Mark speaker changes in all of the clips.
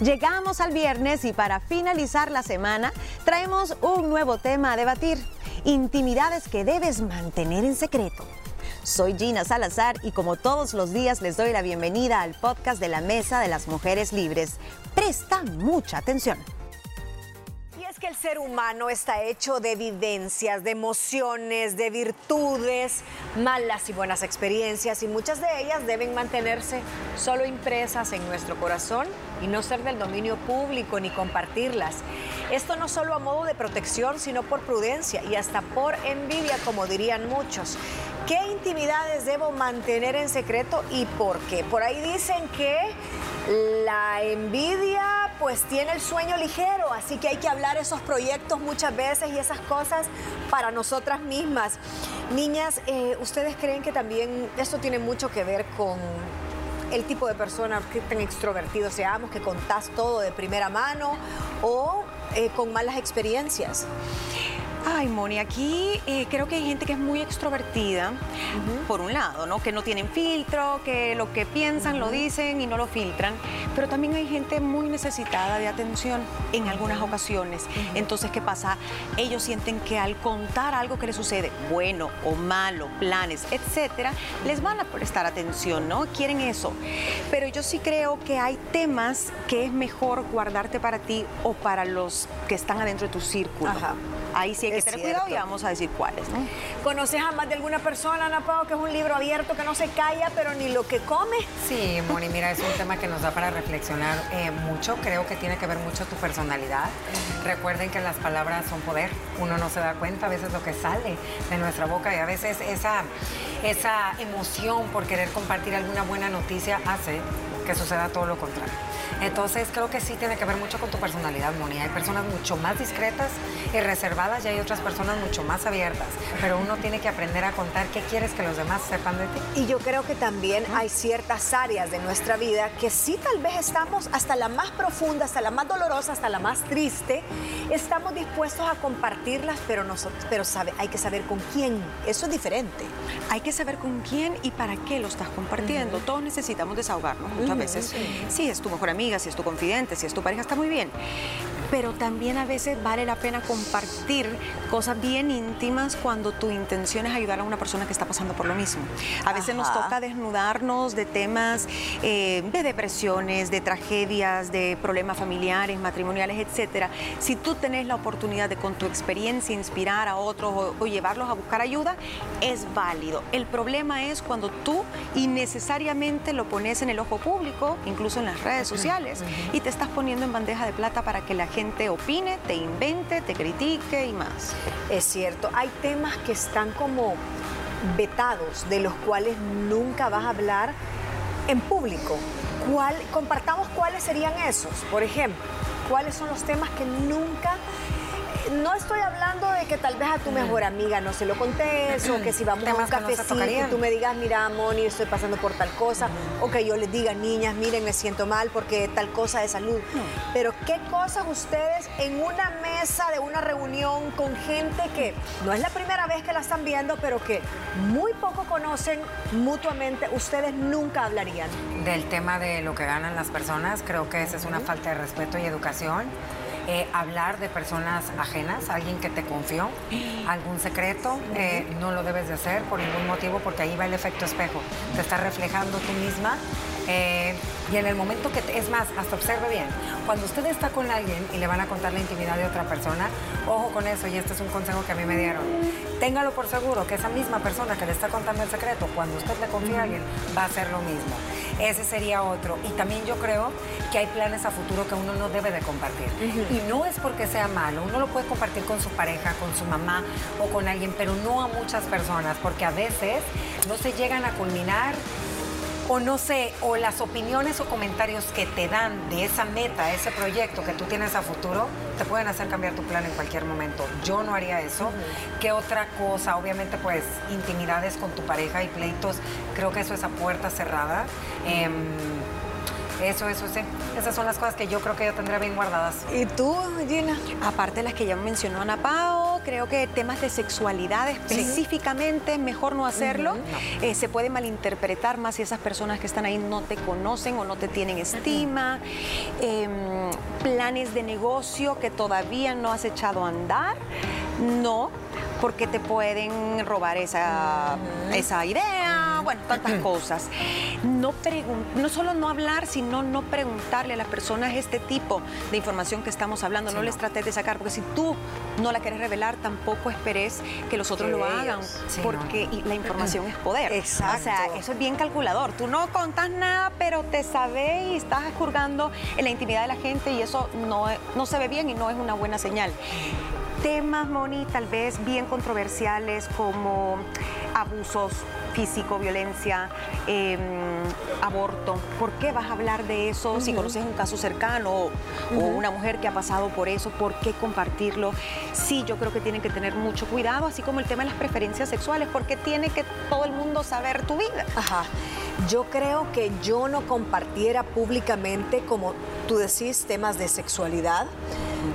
Speaker 1: Llegamos al viernes y para finalizar la semana traemos un nuevo tema a debatir, intimidades que debes mantener en secreto. Soy Gina Salazar y como todos los días les doy la bienvenida al podcast de la Mesa de las Mujeres Libres. Presta mucha atención
Speaker 2: que el ser humano está hecho de vivencias, de emociones, de virtudes, malas y buenas experiencias y muchas de ellas deben mantenerse solo impresas en nuestro corazón y no ser del dominio público ni compartirlas. Esto no solo a modo de protección, sino por prudencia y hasta por envidia, como dirían muchos. ¿Qué intimidades debo mantener en secreto y por qué? Por ahí dicen que la envidia pues tiene el sueño ligero, así que hay que hablar esos proyectos muchas veces y esas cosas para nosotras mismas. Niñas, eh, ¿ustedes creen que también esto tiene mucho que ver con el tipo de persona que tan extrovertido seamos, que contás todo de primera mano o eh, con malas experiencias?
Speaker 1: Ay, Moni, aquí eh, creo que hay gente que es muy extrovertida, por un lado, ¿no? Que no tienen filtro, que lo que piensan lo dicen y no lo filtran, pero también hay gente muy necesitada de atención en algunas ocasiones. Entonces, ¿qué pasa? Ellos sienten que al contar algo que les sucede, bueno o malo, planes, etcétera, les van a prestar atención, ¿no? Quieren eso. Pero yo sí creo que hay temas que es mejor guardarte para ti o para los que están adentro de tu círculo. Ahí sí hay que tener cuidado y vamos a decir cuáles. ¿no?
Speaker 2: ¿Conoces a más de alguna persona, Ana Pao, que es un libro abierto que no se calla, pero ni lo que come?
Speaker 3: Sí, Moni, mira, es un tema que nos da para reflexionar eh, mucho. Creo que tiene que ver mucho tu personalidad. Recuerden que las palabras son poder. Uno no se da cuenta a veces lo que sale de nuestra boca y a veces esa, esa emoción por querer compartir alguna buena noticia hace que suceda todo lo contrario. Entonces creo que sí tiene que ver mucho con tu personalidad, Moni. Hay personas mucho más discretas y reservadas y hay otras personas mucho más abiertas. Pero uno tiene que aprender a contar qué quieres que los demás sepan de ti.
Speaker 2: Y yo creo que también hay ciertas áreas de nuestra vida que sí tal vez estamos hasta la más profunda, hasta la más dolorosa, hasta la más triste, estamos dispuestos a compartirlas, pero, nosotros, pero sabe, hay que saber con quién. Eso es diferente.
Speaker 1: Hay que saber con quién y para qué lo estás compartiendo. Todos necesitamos desahogarnos muchas veces. Sí. es tu mejor amiga, si es tu confidente, si es tu pareja, está muy bien pero también a veces vale la pena compartir cosas bien íntimas cuando tu intención es ayudar a una persona que está pasando por lo mismo. A veces nos toca desnudarnos de temas eh, de depresiones, de tragedias, de problemas familiares, matrimoniales, etcétera. Si tú tenés la oportunidad de con tu experiencia inspirar a otros o, llevarlos a buscar ayuda, es válido. El problema es cuando tú innecesariamente lo pones en el ojo público, incluso en las redes sociales, y te estás poniendo en bandeja de plata para que la gente opine, te invente, te critique y más.
Speaker 2: Es cierto, hay temas que están como vetados, de los cuales nunca vas a hablar en público. ¿Cuál, compartamos cuáles serían esos, por ejemplo. ¿Cuáles son los temas que nunca no estoy hablando de que tal vez a tu mejor amiga no se lo contés o que si vamos a un cafecito y tú me digas, mira, Moni, estoy pasando por tal cosa, o que yo les diga, niñas, miren, me siento mal porque tal cosa de salud. Pero qué cosas ustedes en una mesa de una reunión con gente que no es la primera vez que la están viendo, pero que muy poco conocen mutuamente, ustedes nunca hablarían.
Speaker 3: Del tema de lo que ganan las personas, creo que esa es una falta de respeto y educación. Eh, hablar de personas ajenas, alguien que te confió, algún secreto, eh, no lo debes de hacer por ningún motivo porque ahí va el efecto espejo. Te estás reflejando tú misma eh, y en el momento que, es más, hasta observe bien, cuando usted está con alguien y le van a contar la intimidad de otra persona, ojo con eso, y este es un consejo que a mí me dieron, téngalo por seguro que esa misma persona que le está contando el secreto, cuando usted le confía a alguien, va a hacer lo mismo. Ese sería otro. Y también yo creo que hay planes a futuro que uno no debe de compartir. Y no es porque sea malo, uno lo puede compartir con su pareja, con su mamá o con alguien, pero no a muchas personas, porque a veces no se llegan a culminar o no sé, o las opiniones o comentarios que te dan de esa meta, ese proyecto que tú tienes a futuro, te pueden hacer cambiar tu plan en cualquier momento. Yo no haría eso. ¿Qué otra cosa? Obviamente, pues, intimidades con tu pareja y pleitos, creo que eso es a puerta cerrada. Em, Eso, eso sí. Esas son las cosas que yo creo que yo tendría bien guardadas.
Speaker 2: ¿Y tú, Gina?
Speaker 1: Aparte de las que ya mencionó Ana Pao, creo que temas de sexualidad específicamente, mejor no hacerlo. Eh, se puede malinterpretar más si esas personas que están ahí no te conocen o no te tienen estima. Em, planes de negocio que todavía no has echado a andar, no, porque te pueden robar esa, esa idea, bueno, tantas cosas. No, no solo no hablar, sino no preguntarle a las personas este tipo de información que estamos hablando, no les trates de sacar, porque si tú no la quieres revelar, tampoco esperes que los otros
Speaker 2: Que
Speaker 1: lo hagan,
Speaker 3: sí,
Speaker 1: porque la información es poder.
Speaker 2: Exacto.
Speaker 1: O sea, eso es bien calculador. Tú no contas nada, pero te sabes y estás escurgando en la intimidad de la gente y eso no, no se ve bien y no es una buena señal. Temas, Moni, tal vez bien controversiales como abusos físico, violencia, eh, aborto. ¿Por qué vas a hablar de eso si conoces un caso cercano o, o una mujer que ha pasado por eso? ¿Por qué compartirlo? Sí, yo creo que tienen que tener mucho cuidado, así como el tema de las preferencias sexuales, porque tiene que todo el mundo saber tu vida.
Speaker 2: Ajá. Yo creo que yo no compartiera públicamente, como tú decís, temas de sexualidad.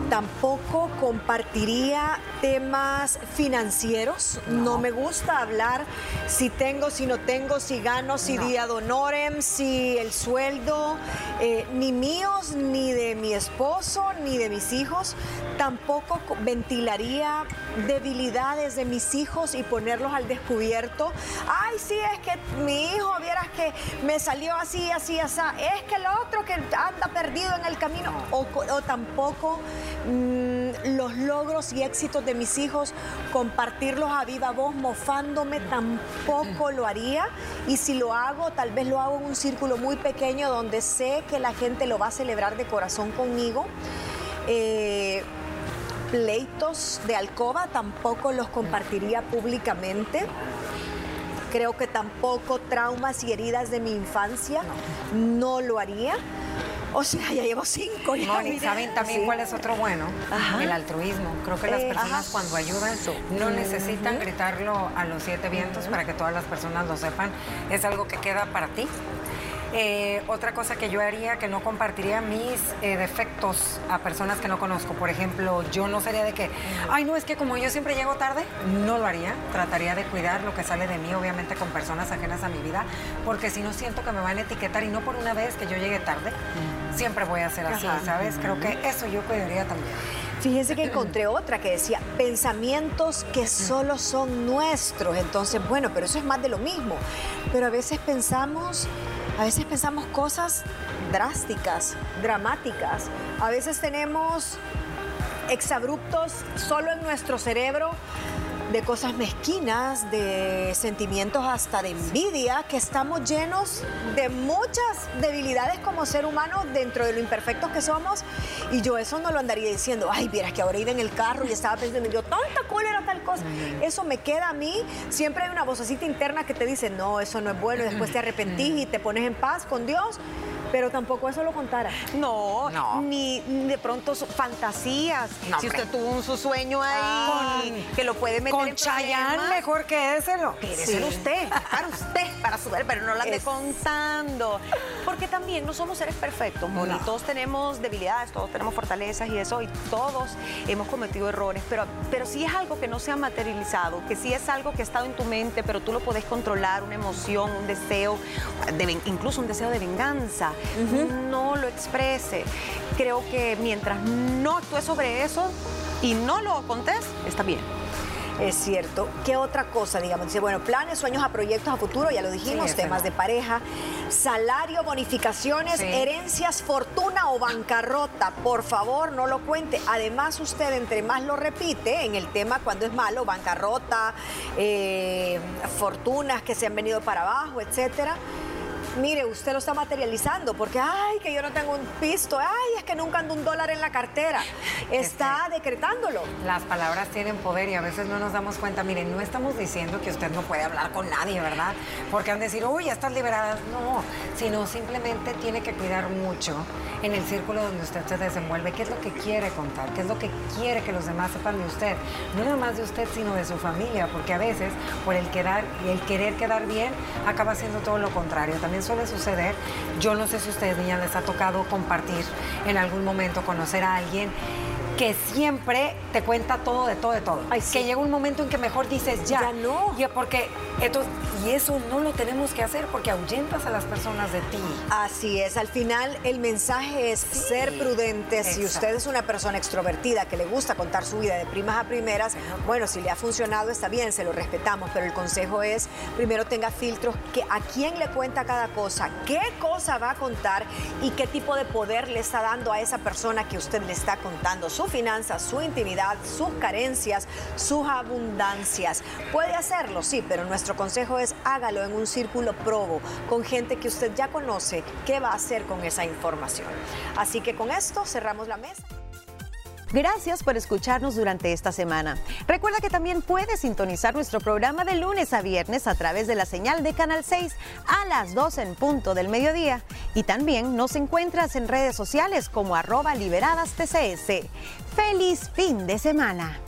Speaker 2: Tampoco compartiría temas financieros. No. me gusta hablar si tengo, si no tengo, si gano, si día de honorem, si el sueldo, eh, ni míos, ni de mi esposo, ni de mis hijos. Tampoco co- ventilaría debilidades de mis hijos y ponerlos al descubierto. Ay, sí, es que mi hijo, vieras que me salió así, así, así. Es que el otro que anda perdido en el camino. O tampoco mm, los logros y éxitos de mis hijos, compartirlos a viva voz, mofándome, tampoco lo haría. Y si lo hago, tal vez lo hago en un círculo muy pequeño donde sé que la gente lo va a celebrar de corazón conmigo. Eh, pleitos de alcoba tampoco los compartiría públicamente. Creo que tampoco traumas y heridas de mi infancia no lo haría. O sea, ya llevo cinco. ya,
Speaker 3: Moni. ¿saben también
Speaker 2: Sí.
Speaker 3: cuál es otro bueno?
Speaker 2: Ajá.
Speaker 3: El altruismo. Creo que las
Speaker 2: Eh,
Speaker 3: personas cuando ayudan no necesitan gritarlo a los siete vientos para que todas las personas lo sepan. Es algo que queda para ti. Eh, otra cosa que yo haría, que no compartiría mis eh, defectos a personas que no conozco. Por ejemplo, yo no sería de que, ay, no, es que como yo siempre llego tarde, no lo haría. Trataría de cuidar lo que sale de mí, obviamente con personas ajenas a mi vida, porque si no siento que me van a etiquetar y no por una vez que yo llegue tarde, siempre voy a ser así,
Speaker 2: Ajá.
Speaker 3: ¿sabes? Creo que eso yo cuidaría también.
Speaker 2: Fíjense que encontré otra que decía pensamientos que solo son nuestros. Entonces, bueno, pero eso es más de lo mismo. Pero a veces pensamos, a veces pensamos cosas drásticas, dramáticas. A veces tenemos exabruptos solo en nuestro cerebro de cosas mezquinas, de sentimientos hasta de envidia, que estamos llenos de muchas debilidades como ser humano dentro de lo imperfectos que somos. Y yo eso no lo andaría diciendo, ay, vieras que ahora iba en el carro y estaba pensando, yo, tonta, ¿cuál era tal cosa? Eso me queda a mí. Siempre hay una vocecita interna que te dice, no, eso no es bueno, y después te arrepentís y te pones en paz con Dios. Pero tampoco eso lo contara.
Speaker 1: No,
Speaker 3: No.
Speaker 1: ni de pronto fantasías.
Speaker 3: No,
Speaker 1: si
Speaker 3: hombre.
Speaker 1: usted tuvo un su sueño ahí, que lo puede meter
Speaker 3: Con
Speaker 1: en problemas,
Speaker 3: mejor que éselo.
Speaker 1: Quédeselo usted, para usted, para su pero no lo ande
Speaker 2: Es-
Speaker 1: contando. Porque también no somos seres perfectos, Moni.
Speaker 2: No.
Speaker 1: Todos tenemos debilidades, todos tenemos fortalezas y eso, y todos hemos cometido errores. Pero, pero si es algo que no se ha materializado, que si es algo que ha estado en tu mente, pero tú lo podés controlar, una emoción, un deseo, de incluso un deseo de venganza, no lo exprese. Creo que mientras no actúes sobre eso y no lo contés, está bien.
Speaker 2: Es cierto. ¿Qué otra cosa, digamos? Dice, bueno, planes, sueños a proyectos a futuro, ya lo dijimos,
Speaker 3: Sí,
Speaker 2: temas de pareja, salario, bonificaciones,
Speaker 3: Sí.
Speaker 2: herencias, fortuna o bancarrota. Por favor, no lo cuente. Además, usted entre más lo repite en el tema cuando es malo, bancarrota, eh, fortunas que se han venido para abajo, etcétera. Mire, usted lo está materializando porque, ay, que yo no tengo un pisto, ay, es que nunca ando un dólar en la cartera. Está decretándolo.
Speaker 3: Las palabras tienen poder y a veces no nos damos cuenta. Miren, no estamos diciendo que usted no puede hablar con nadie, ¿verdad? Porque han de decir, uy, ya estás liberada. No, sino simplemente tiene que cuidar mucho en el círculo donde usted se desenvuelve. ¿Qué es lo que quiere contar? ¿Qué es lo que quiere que los demás sepan de usted? No nada más de usted, sino de su familia, porque a veces por el quedar el querer quedar bien acaba siendo todo lo contrario. También suele suceder. Yo no sé si a ustedes, niñas, les ha tocado compartir en algún momento, conocer a alguien que siempre te cuenta todo de todo de todo. Que llega un momento en que mejor dices ya.
Speaker 2: Ya no.
Speaker 3: Ya porque y eso no lo tenemos que hacer porque ahuyentas a las personas de ti.
Speaker 2: Así es, al final el mensaje es ser prudente. Si usted es una persona extrovertida que le gusta contar su vida de primas a primeras, bueno, si le ha funcionado está bien, se lo respetamos, pero el consejo es primero tenga filtros, que a quién le cuenta cada cosa, qué cosa va a contar y qué tipo de poder le está dando a esa persona que usted le está contando su finanzas, su intimidad, sus carencias, sus abundancias. Puede hacerlo, sí, pero nuestro consejo es hágalo en un círculo probo, con gente que usted ya conoce, qué va a hacer con esa información. Así que con esto cerramos la mesa.
Speaker 1: Gracias por escucharnos durante esta semana. Recuerda que también puedes sintonizar nuestro programa de lunes a viernes a través de la señal de Canal 6 a las 12 en punto del mediodía. Y también nos encuentras en redes sociales como arroba liberadas TCS. ¡Feliz fin de semana!